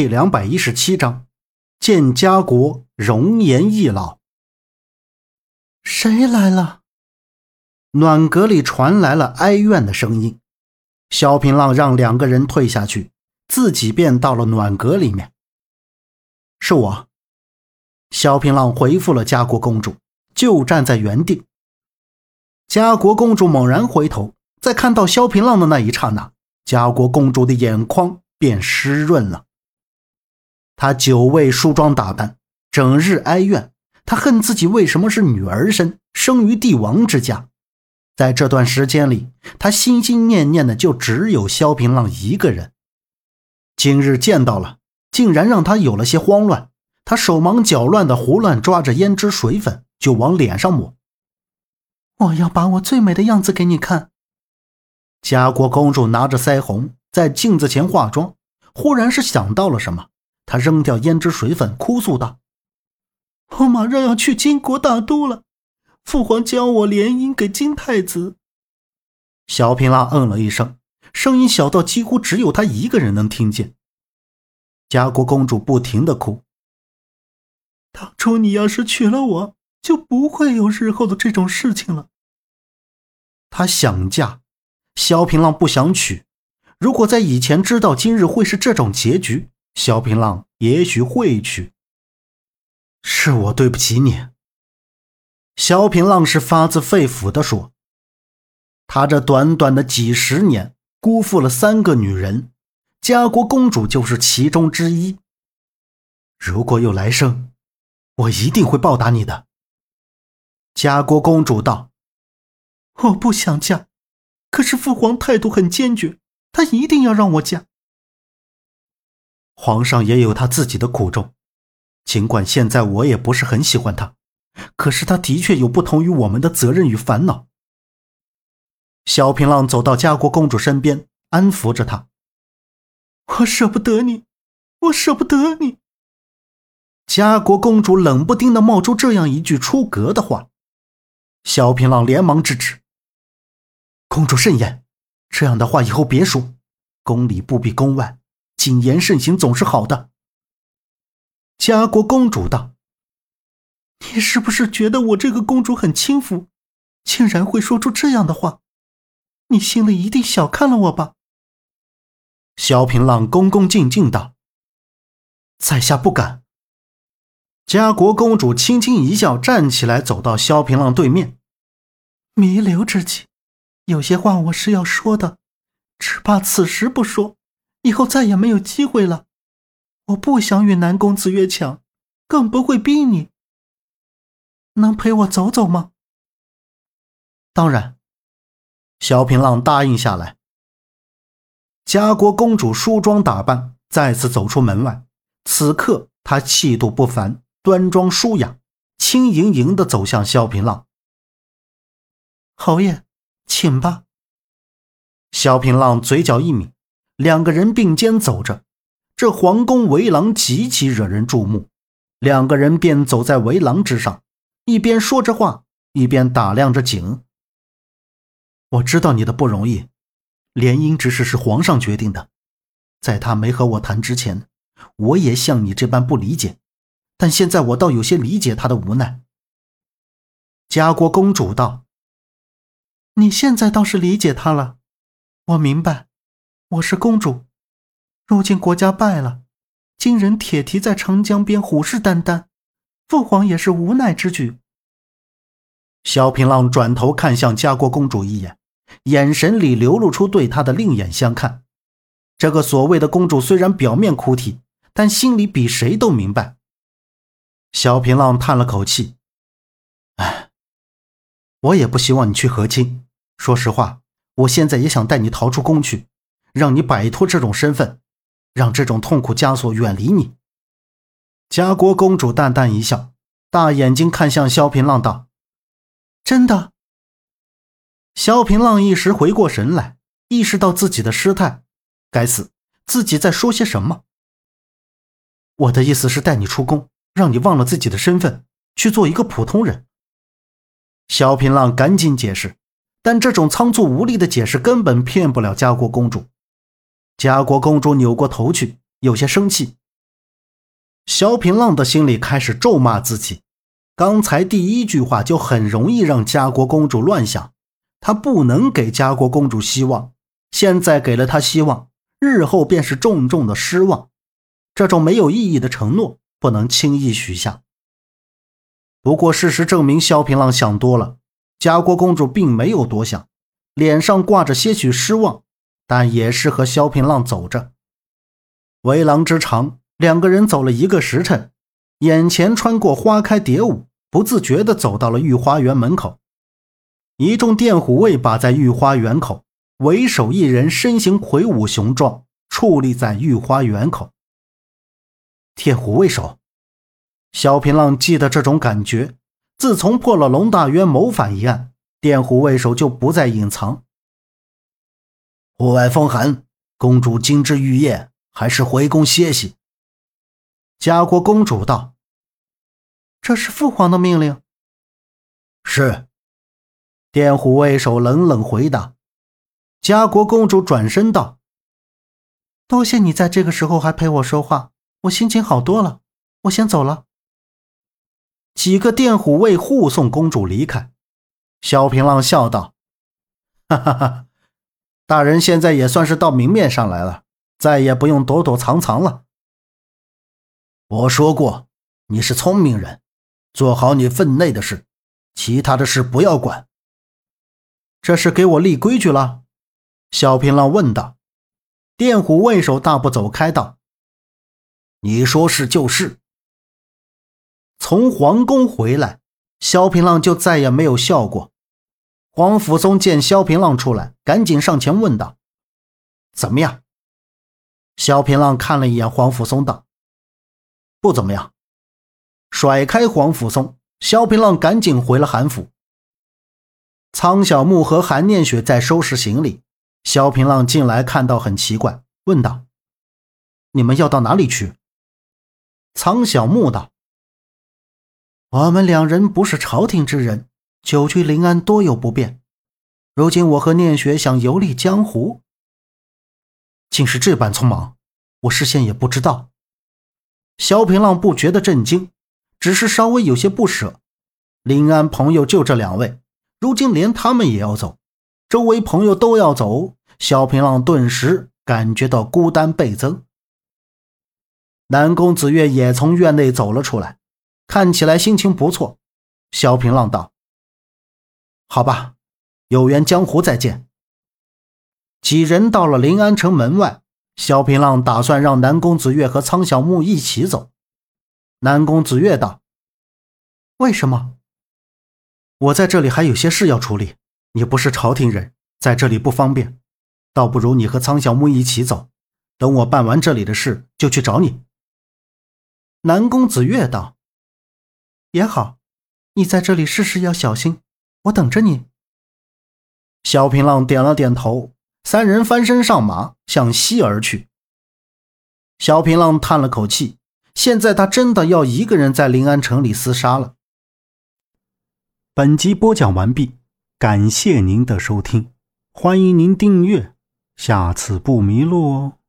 第两百一十七章，见家国容颜易老。谁来了？暖阁里传来了哀怨的声音。萧平浪让两个人退下去，自己便到了暖阁里面。是我。萧平浪回复了家国公主，就站在原地。家国公主猛然回头，在看到萧平浪的那一刹那，家国公主的眼眶便湿润了。她久未梳妆打扮，整日哀怨。她恨自己为什么是女儿身，生于帝王之家。在这段时间里，她心心念念的就只有萧平浪一个人。今日见到了，竟然让她有了些慌乱。她手忙脚乱的胡乱抓着胭脂水粉，就往脸上抹。我要把我最美的样子给你看。家国公主拿着腮红在镜子前化妆，忽然是想到了什么。他扔掉胭脂水粉，哭诉道：“我马上要去金国大都了，父皇将我联姻给金太子。”萧平浪嗯了一声，声音小到几乎只有他一个人能听见。家国公主不停的哭：“当初你要是娶了我，就不会有日后的这种事情了。”她想嫁，萧平浪不想娶。如果在以前知道今日会是这种结局，萧平浪也许会去。是我对不起你。萧平浪是发自肺腑的说：“他这短短的几十年，辜负了三个女人，家国公主就是其中之一。如果有来生，我一定会报答你的。”家国公主道：“我不想嫁，可是父皇态度很坚决，他一定要让我嫁。”皇上也有他自己的苦衷，尽管现在我也不是很喜欢他，可是他的确有不同于我们的责任与烦恼。萧平浪走到家国公主身边，安抚着她：“我舍不得你，我舍不得你。”家国公主冷不丁的冒出这样一句出格的话，萧平浪连忙制止：“公主慎言，这样的话以后别说，宫里不比宫外。”谨言慎行总是好的。家国公主道：“你是不是觉得我这个公主很轻浮，竟然会说出这样的话？你心里一定小看了我吧？”萧平浪恭恭敬敬道：“在下不敢。”家国公主轻轻一笑，站起来走到萧平浪对面：“弥留之际，有些话我是要说的，只怕此时不说。”以后再也没有机会了，我不想与南公子越抢，更不会逼你。能陪我走走吗？当然。萧平浪答应下来。家国公主梳妆打扮，再次走出门外。此刻她气度不凡，端庄舒雅，轻盈盈的走向萧平浪。侯爷，请吧。萧平浪嘴角一抿。两个人并肩走着，这皇宫围廊极其惹人注目。两个人便走在围廊之上，一边说着话，一边打量着景。我知道你的不容易，联姻之事是皇上决定的，在他没和我谈之前，我也像你这般不理解，但现在我倒有些理解他的无奈。家国公主道：“你现在倒是理解他了，我明白。”我是公主，如今国家败了，金人铁蹄在长江边虎视眈眈，父皇也是无奈之举。萧平浪转头看向家国公主一眼，眼神里流露出对她的另眼相看。这个所谓的公主虽然表面哭啼，但心里比谁都明白。萧平浪叹了口气：“哎，我也不希望你去和亲。说实话，我现在也想带你逃出宫去。”让你摆脱这种身份，让这种痛苦枷锁远离你。家国公主淡淡一笑，大眼睛看向萧平浪道：“真的。”萧平浪一时回过神来，意识到自己的失态，该死，自己在说些什么？我的意思是带你出宫，让你忘了自己的身份，去做一个普通人。萧平浪赶紧解释，但这种仓促无力的解释根本骗不了家国公主。家国公主扭过头去，有些生气，萧平浪的心里开始咒骂自己，刚才第一句话就很容易让家国公主乱想，他不能给家国公主希望，现在给了她希望，日后便是重重的失望。这种没有意义的承诺不能轻易许下。不过事实证明，萧平浪想多了，家国公主并没有多想，脸上挂着些许失望，但也是和萧平浪走着。围廊之长，两个人走了一个时辰，眼前穿过花开蝶舞，不自觉地走到了御花园门口。一众电虎卫把在御花园口，为首一人身形魁梧雄壮，矗立在御花园口。天虎卫首，萧平浪记得这种感觉。自从破了龙大渊谋反一案，电虎卫首就不再隐藏。户外风寒，公主金枝玉叶。还是回宫歇息。家国公主道：“这是父皇的命令。”是。电虎卫首冷冷回答。家国公主转身道：“多谢你在这个时候还陪我说话，我心情好多了。我先走了。”几个电虎卫护送公主离开。萧平浪笑道：“哈哈哈，大人现在也算是到明面上来了。”再也不用躲躲藏藏了。我说过，你是聪明人，做好你分内的事，其他的事不要管。这是给我立规矩了？萧平浪问道。电虎卫首大步走开道：“你说是就是。”从皇宫回来，萧平浪就再也没有笑过。黄甫松见萧平浪出来，赶紧上前问道：“怎么样？”萧平浪看了一眼黄甫松，道：“不怎么样。”甩开黄甫松，萧平浪赶紧回了韩府。苍小木和韩念雪在收拾行李，萧平浪进来看到很奇怪，问道：“你们要到哪里去？”苍小木道：“我们两人不是朝廷之人，久居临安多有不便。如今我和念雪想游历江湖。”竟是这般匆忙，我事先也不知道。萧平浪不觉得震惊，只是稍微有些不舍。临安朋友就这两位，如今连他们也要走，周围朋友都要走，萧平浪顿时感觉到孤单倍增。南宫子月也从院内走了出来，看起来心情不错。萧平浪道：“好吧，有缘江湖再见。”几人到了临安城门外，萧平浪打算让南宫子月和苍小木一起走。南宫子月道：“为什么？我在这里还有些事要处理。你不是朝廷人，在这里不方便，倒不如你和苍小木一起走。等我办完这里的事，就去找你。”南宫子月道：“也好，你在这里事事要小心，我等着你。”萧平浪点了点头。三人翻身上马，向西而去。萧平浪叹了口气，现在他真的要一个人在临安城里厮杀了。本集播讲完毕，感谢您的收听，欢迎您订阅，下次不迷路哦。